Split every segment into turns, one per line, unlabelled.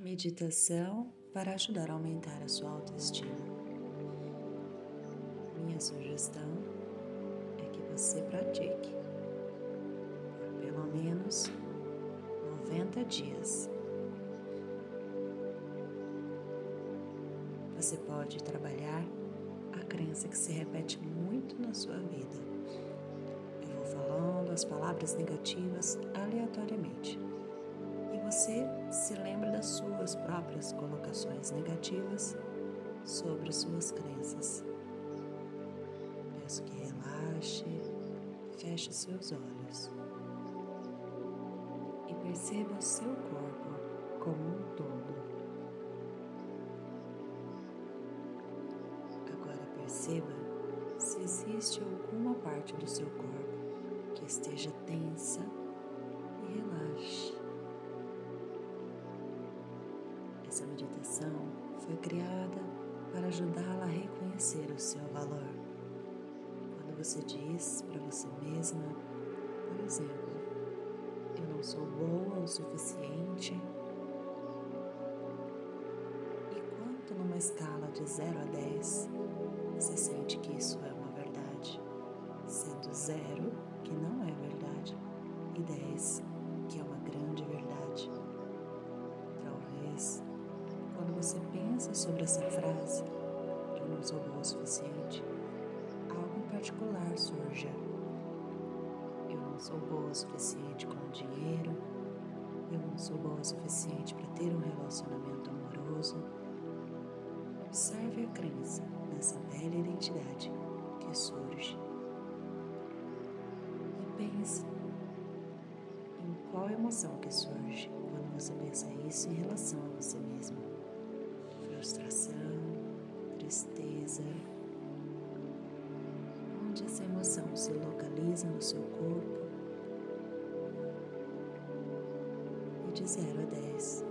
Meditação para ajudar a aumentar a sua autoestima. Minha sugestão é que você pratique por pelo menos 90 dias. Você pode trabalhar a crença que se repete muito na sua vida. Eu vou falando as palavras negativas aleatoriamente você se lembra das suas próprias colocações negativas sobre suas crenças. Peço que relaxe, feche seus olhos e perceba o seu corpo como um todo. Agora perceba se existe alguma parte do seu corpo que esteja tensa Essa meditação foi criada para ajudá-la a reconhecer o seu valor. Quando você diz para você mesma, por exemplo, eu não sou boa o suficiente, e quanto numa escala de 0 a 10 você sente que isso é uma verdade, sendo 0 que não é verdade e 10 você pensa sobre essa frase, eu não sou bom o suficiente, algo em particular surge. Eu não sou boa o suficiente com o dinheiro, eu não sou boa o suficiente para ter um relacionamento amoroso. Observe a crença nessa velha identidade que surge. E pense em qual emoção que surge quando você pensa isso em relação a você mesmo frustração, tristeza. Onde essa emoção se localiza no seu corpo? E de 0 a 10,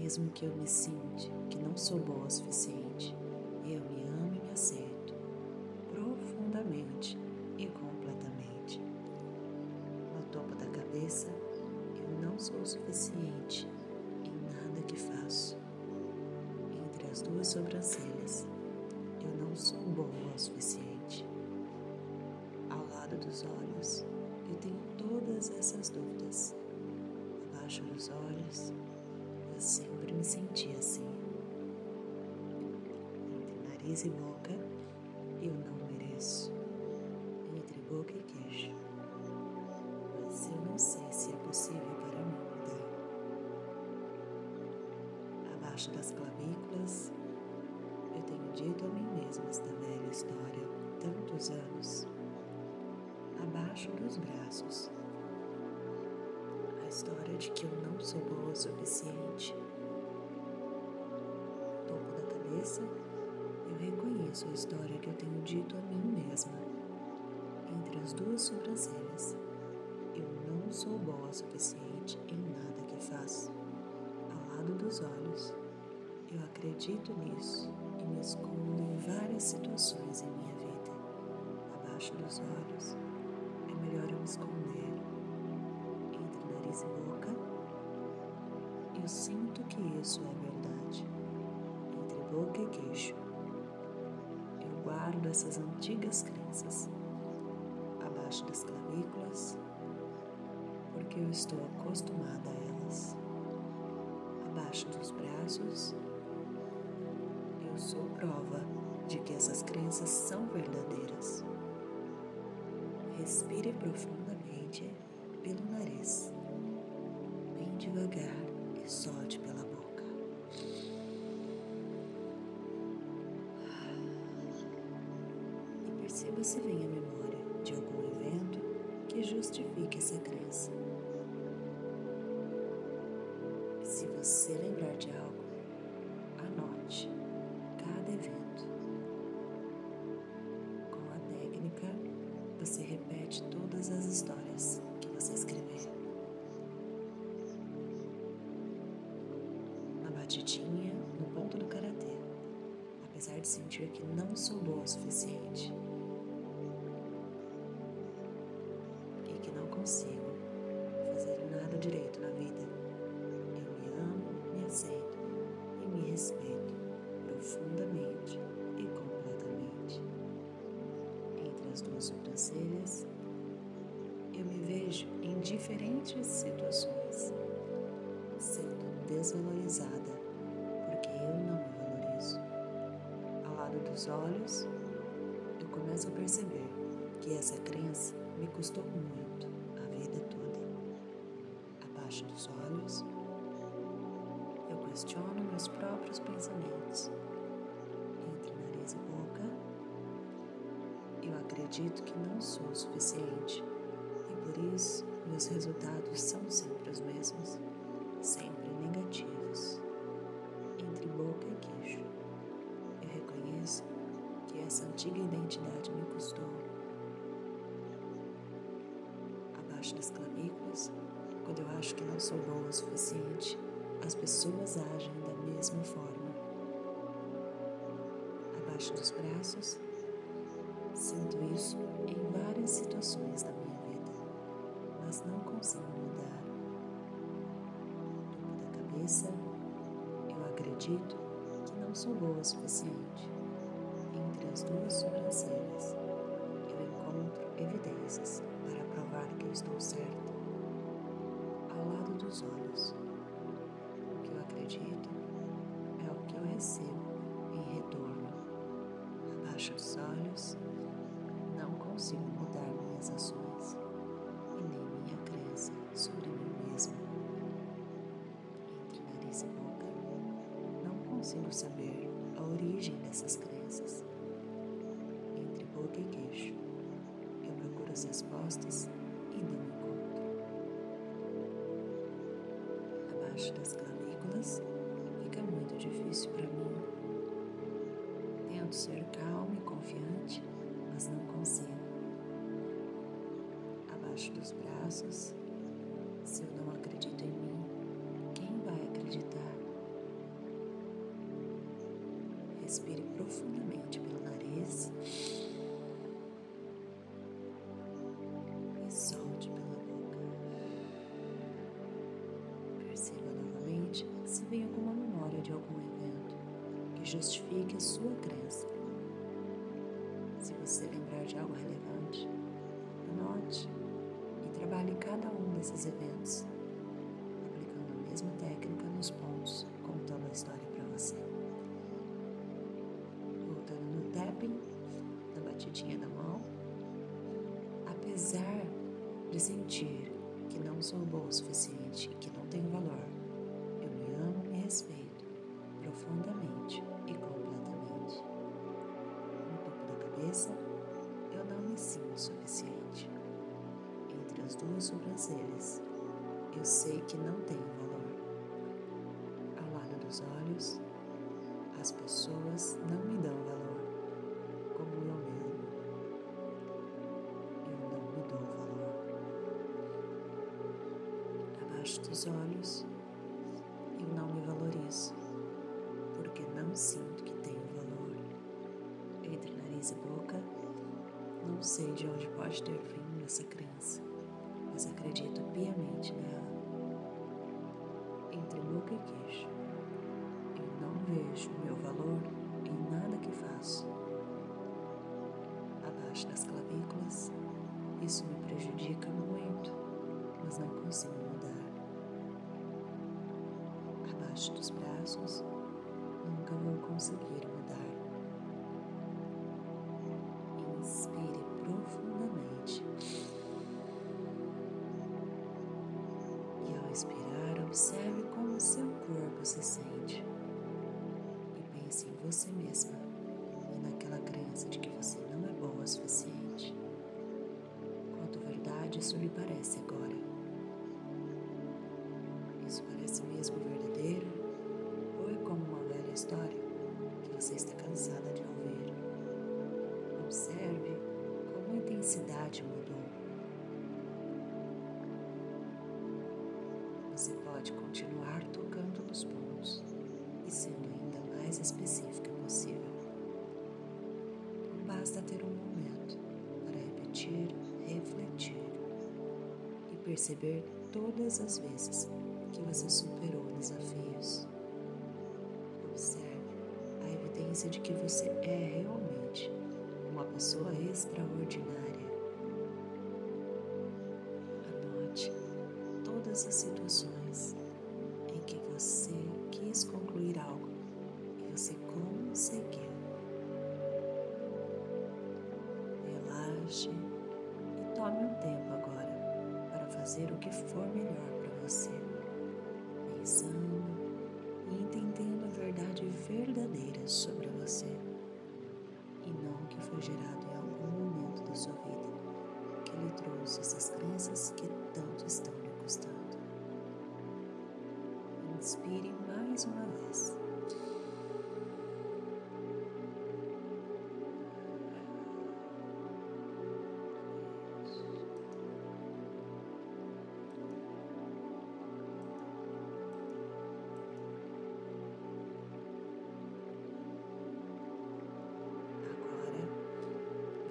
mesmo que eu me sinta que não sou boa o suficiente, eu me amo e me aceito profundamente e completamente. No topo da cabeça, eu não sou o suficiente em nada que faço. Entre as duas sobrancelhas, eu não sou boa o suficiente. Ao lado dos olhos, eu tenho todas essas dúvidas. Abaixo dos olhos, me senti assim. Entre nariz e boca, eu não mereço. Entre boca e queixo. Mas eu não sei se é possível para mim mudar. Abaixo das clavículas, eu tenho dito a mim mesma esta velha história tantos anos. Abaixo dos braços, história de que eu não sou boa o suficiente. Cabeça, eu reconheço a história que eu tenho dito a mim mesma. Entre as duas sobrancelhas, eu não sou boa o suficiente em nada que faço. Ao lado dos olhos, eu acredito nisso e me escondo em várias situações em minha vida. Abaixo dos olhos, é melhor eu me esconder nariz e boca, eu sinto que isso é verdade. Boca e queixo, eu guardo essas antigas crenças abaixo das clavículas, porque eu estou acostumada a elas. Abaixo dos braços, eu sou prova de que essas crenças são verdadeiras. Respire profundamente pelo nariz devagar e solte pela boca. se você vem à memória de algum evento que justifique essa crença. Se você lembrar de algo, anote cada evento. Com a técnica, você repete todas as histórias que você escrever. Na batidinha no ponto do karatê apesar de sentir que não sou boa o suficiente. Lado dos olhos, eu começo a perceber que essa crença me custou muito a vida toda. Abaixo dos olhos, eu questiono meus próprios pensamentos. Entre nariz e boca, eu acredito que não sou o suficiente e por isso meus resultados são sempre os mesmos sempre negativos, essa antiga identidade me custou. Abaixo das clavículas, quando eu acho que não sou boa o suficiente, as pessoas agem da mesma forma. Abaixo dos braços, sinto isso em várias situações da minha vida, mas não consigo mudar cabeça, eu acredito que não sou boa o suficiente. Entre as duas sobrancelhas, eu encontro evidências para provar que eu estou certa. Ao lado dos olhos, o que eu acredito é o que eu recebo em retorno. Abaixo dos olhos, não consigo mudar minhas ações e nem minha crença sobre mim mesma. consigo saber a origem dessas crenças. Entre boca e queixo, eu procuro as respostas e não encontro. Abaixo das clavículas, fica muito difícil para mim. Tento ser calmo e confiante, mas não consigo. Abaixo dos braços, se eu não acredito em mim, quem vai acreditar? Respire profundamente pelo nariz se vem alguma memória de algum evento que justifique a sua crença. Se você lembrar de algo relevante, anote e trabalhe cada um desses eventos, aplicando a mesma técnica nos pontos, contando a história para você. na batidinha da mão, apesar de sentir que não sou boa o suficiente e que não tenho valor, profundamente e completamente. No topo da cabeça, eu não me sinto suficiente. Entre as duas sobrancelhas, eu sei que não tenho valor. Ao lado dos olhos, as pessoas não me dão valor como eu mesmo. Eu não me dou valor. Abaixo dos olhos, sei de onde pode ter vindo essa crença, mas acredito piamente nela. Entre boca e queixo, eu não vejo meu valor em nada que faço abaixo das clavículas. Isso me prejudica muito, mas não consigo mudar. Abaixo dos braços, nunca vou conseguir Isso parece mesmo verdadeiro? Ou é como uma velha história que você está cansada de ouvir? Observe como a intensidade mudou. Você pode continuar tocando nos pontos, e sendo ainda mais específica possível. Basta ter um momento para repetir, refletir e perceber todas as vezes que você superou desafios. Observe a evidência de que você é realmente uma pessoa extraordinária. Crenças que tanto estão lhe custando. Inspire mais uma vez.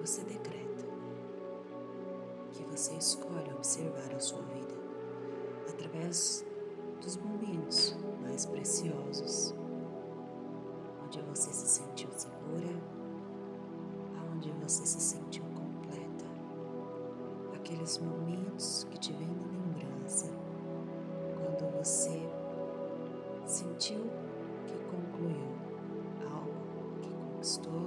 Você que você escolhe observar a sua vida através dos momentos mais preciosos, onde você se sentiu segura, aonde você se sentiu completa, aqueles momentos que te vêm na lembrança, quando você sentiu que concluiu algo que conquistou,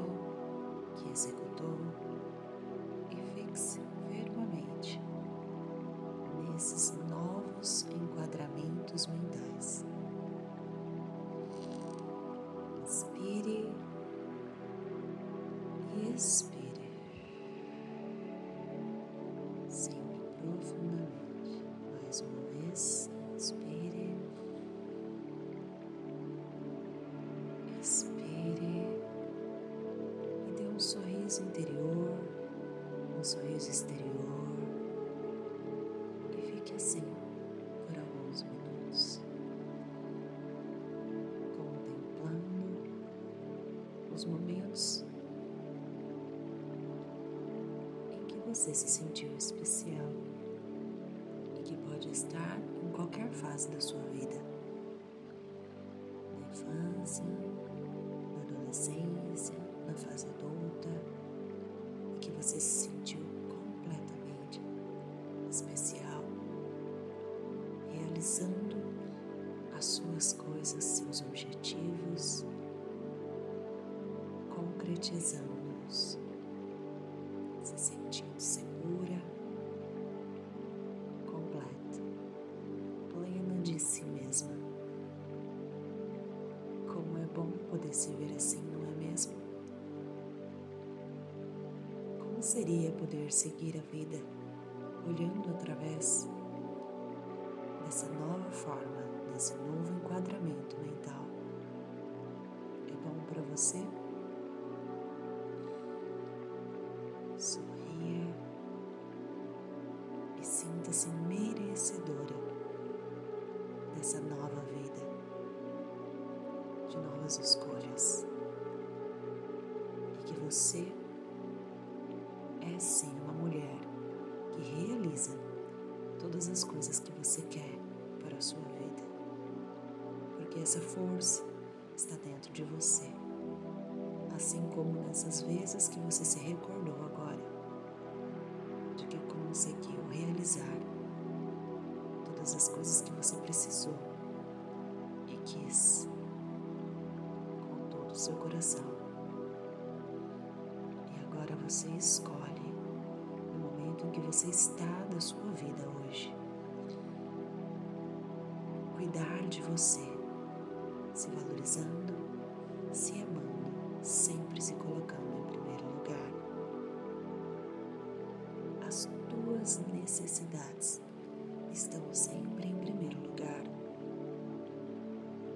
sorriso interior, um sorriso exterior. E fique assim por alguns minutos, contemplando os momentos em que você se sentiu especial e que pode estar em qualquer fase da sua vida. Na infância, na adolescência, concretizando-os, se sentindo segura, completa, plena de si mesma. Como é bom poder se ver assim, não é mesmo? Como seria poder seguir a vida olhando através dessa nova forma, desse novo enquadramento mental? É bom para você? Novas escolhas. E que você é sim uma mulher que realiza todas as coisas que você quer para a sua vida. Porque essa força está dentro de você. Assim como nessas vezes que você se recordou seu coração. E agora você escolhe o momento em que você está da sua vida hoje. Cuidar de você, se valorizando, se amando, sempre se colocando em primeiro lugar. As tuas necessidades estão sempre em primeiro lugar,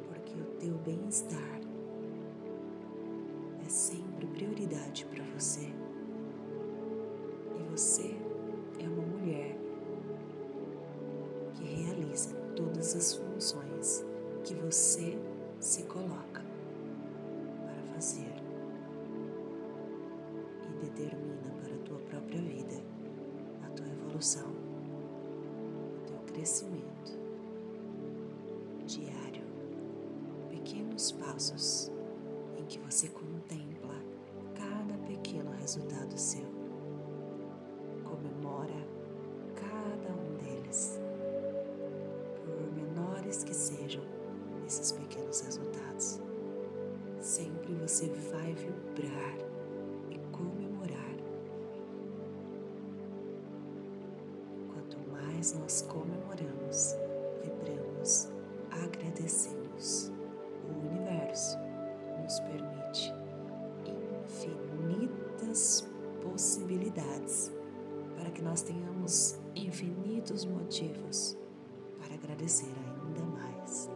porque o teu bem-estar prioridade para você. E você é uma mulher que realiza todas as funções que você se coloca para fazer e determina para a tua própria vida a tua evolução, o teu crescimento diário, pequenos passos em que você pequeno resultado seu. Comemora cada um deles, por menores que sejam esses pequenos resultados. Sempre você vai vibrar que nós tenhamos infinitos motivos para agradecer ainda mais.